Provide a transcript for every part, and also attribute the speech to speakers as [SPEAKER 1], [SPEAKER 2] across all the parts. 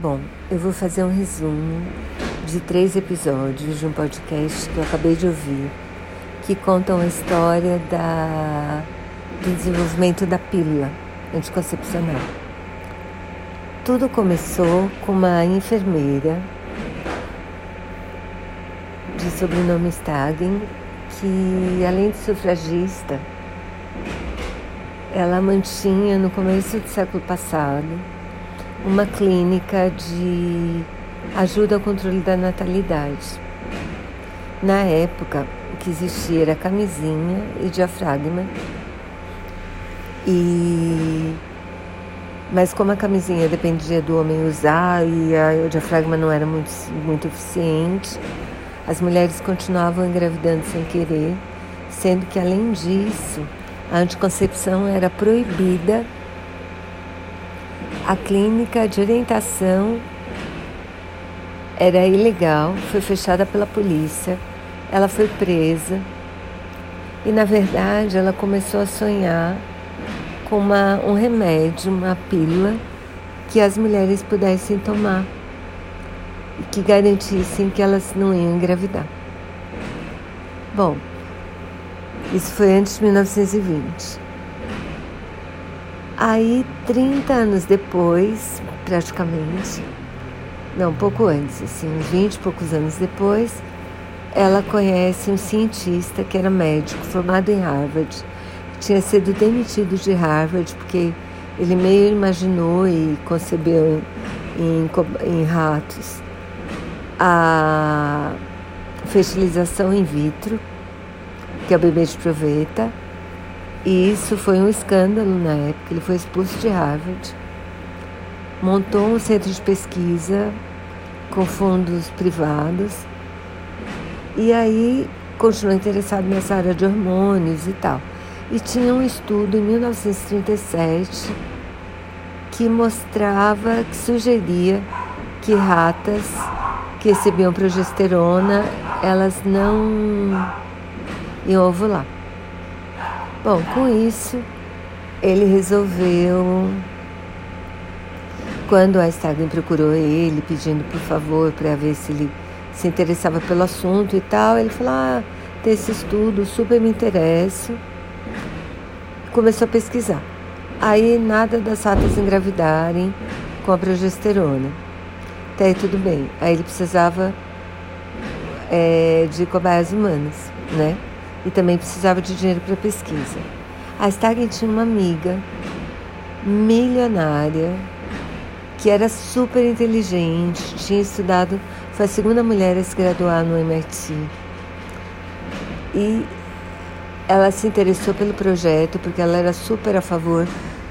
[SPEAKER 1] Bom, eu vou fazer um resumo de três episódios de um podcast que eu acabei de ouvir, que contam a história da, do desenvolvimento da pílula anticoncepcional. Tudo começou com uma enfermeira de sobrenome Stagen, que além de sufragista, ela mantinha no começo do século passado uma clínica de ajuda ao controle da natalidade. Na época, o que existia era camisinha e diafragma. E mas como a camisinha dependia do homem usar e a, o diafragma não era muito, muito eficiente, as mulheres continuavam engravidando sem querer, sendo que além disso, a anticoncepção era proibida a clínica de orientação era ilegal, foi fechada pela polícia, ela foi presa e, na verdade, ela começou a sonhar com uma, um remédio, uma pílula que as mulheres pudessem tomar e que garantissem que elas não iam engravidar. Bom, isso foi antes de 1920. Aí, 30 anos depois, praticamente, não, pouco antes, assim, uns 20 e poucos anos depois, ela conhece um cientista que era médico, formado em Harvard, tinha sido demitido de Harvard porque ele meio imaginou e concebeu em, em ratos a fertilização in vitro, que é o bebê de proveta, e isso foi um escândalo na época. Ele foi expulso de Harvard, montou um centro de pesquisa com fundos privados e aí continuou interessado nessa área de hormônios e tal. E tinha um estudo em 1937 que mostrava, que sugeria que ratas que recebiam progesterona, elas não iam ovular. Bom, com isso, ele resolveu. Quando a Stagin procurou ele, pedindo por favor para ver se ele se interessava pelo assunto e tal, ele falou: Ah, tem esse estudo, super me interessa. Começou a pesquisar. Aí nada das ratas engravidarem com a progesterona. Até aí tudo bem. Aí ele precisava é, de cobaias humanas, né? E também precisava de dinheiro para pesquisa. A Stagen tinha uma amiga milionária que era super inteligente, tinha estudado, foi a segunda mulher a se graduar no MIT. E ela se interessou pelo projeto porque ela era super a favor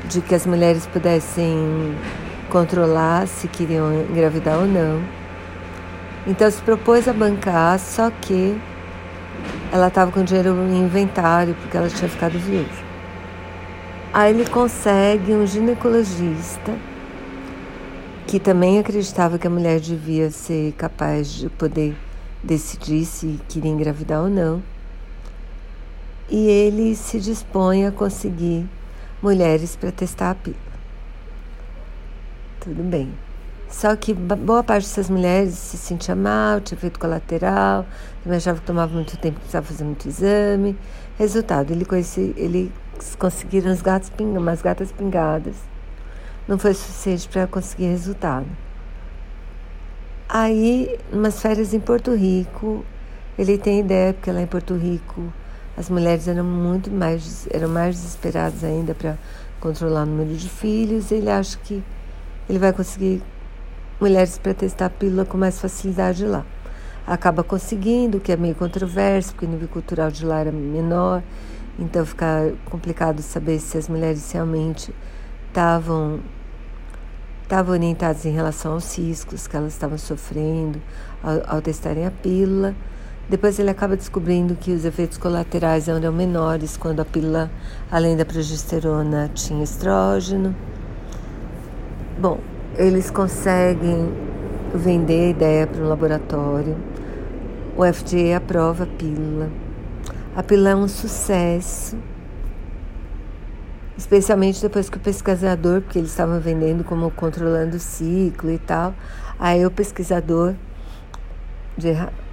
[SPEAKER 1] de que as mulheres pudessem controlar se queriam engravidar ou não. Então se propôs a bancar, só que ela estava com dinheiro em inventário porque ela tinha ficado viúva. Aí ele consegue um ginecologista que também acreditava que a mulher devia ser capaz de poder decidir se queria engravidar ou não. E ele se dispõe a conseguir mulheres para testar a pílula. Tudo bem. Só que boa parte dessas mulheres se sentia mal, tinha feito colateral, também achava que tomava muito tempo, precisava fazer muito exame. Resultado, ele conheci, eles conseguiram os gatos umas gatas pingadas. Não foi suficiente para conseguir resultado. Aí, umas férias em Porto Rico, ele tem ideia, porque lá em Porto Rico as mulheres eram muito mais, eram mais desesperadas ainda para controlar o número de filhos. Ele acha que ele vai conseguir mulheres para testar a pílula com mais facilidade lá. Acaba conseguindo, que é meio controverso, porque o nível cultural de lá era menor, então fica complicado saber se as mulheres realmente estavam estavam orientadas em relação aos riscos que elas estavam sofrendo ao, ao testarem a pílula. Depois ele acaba descobrindo que os efeitos colaterais eram menores quando a pílula, além da progesterona, tinha estrógeno. Bom, eles conseguem vender a ideia para um laboratório. O FDA aprova a pílula. A pílula é um sucesso. especialmente depois que o pesquisador, porque eles estavam vendendo como controlando o ciclo e tal. Aí o pesquisador,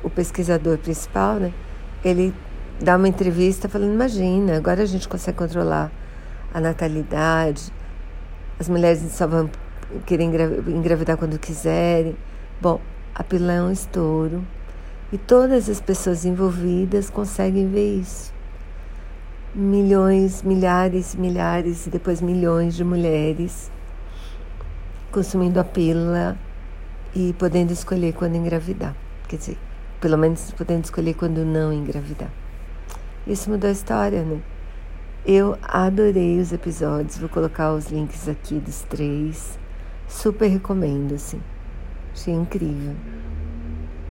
[SPEAKER 1] o pesquisador principal, né, ele dá uma entrevista falando: imagina, agora a gente consegue controlar a natalidade, as mulheres só vão querer engravidar quando quiserem. Bom, a pílula é um estouro e todas as pessoas envolvidas conseguem ver isso milhões, milhares, milhares e depois milhões de mulheres consumindo a pílula e podendo escolher quando engravidar. Quer dizer, pelo menos podendo escolher quando não engravidar. Isso mudou a história, né? Eu adorei os episódios, vou colocar os links aqui dos três. Super recomendo, assim. Achei incrível.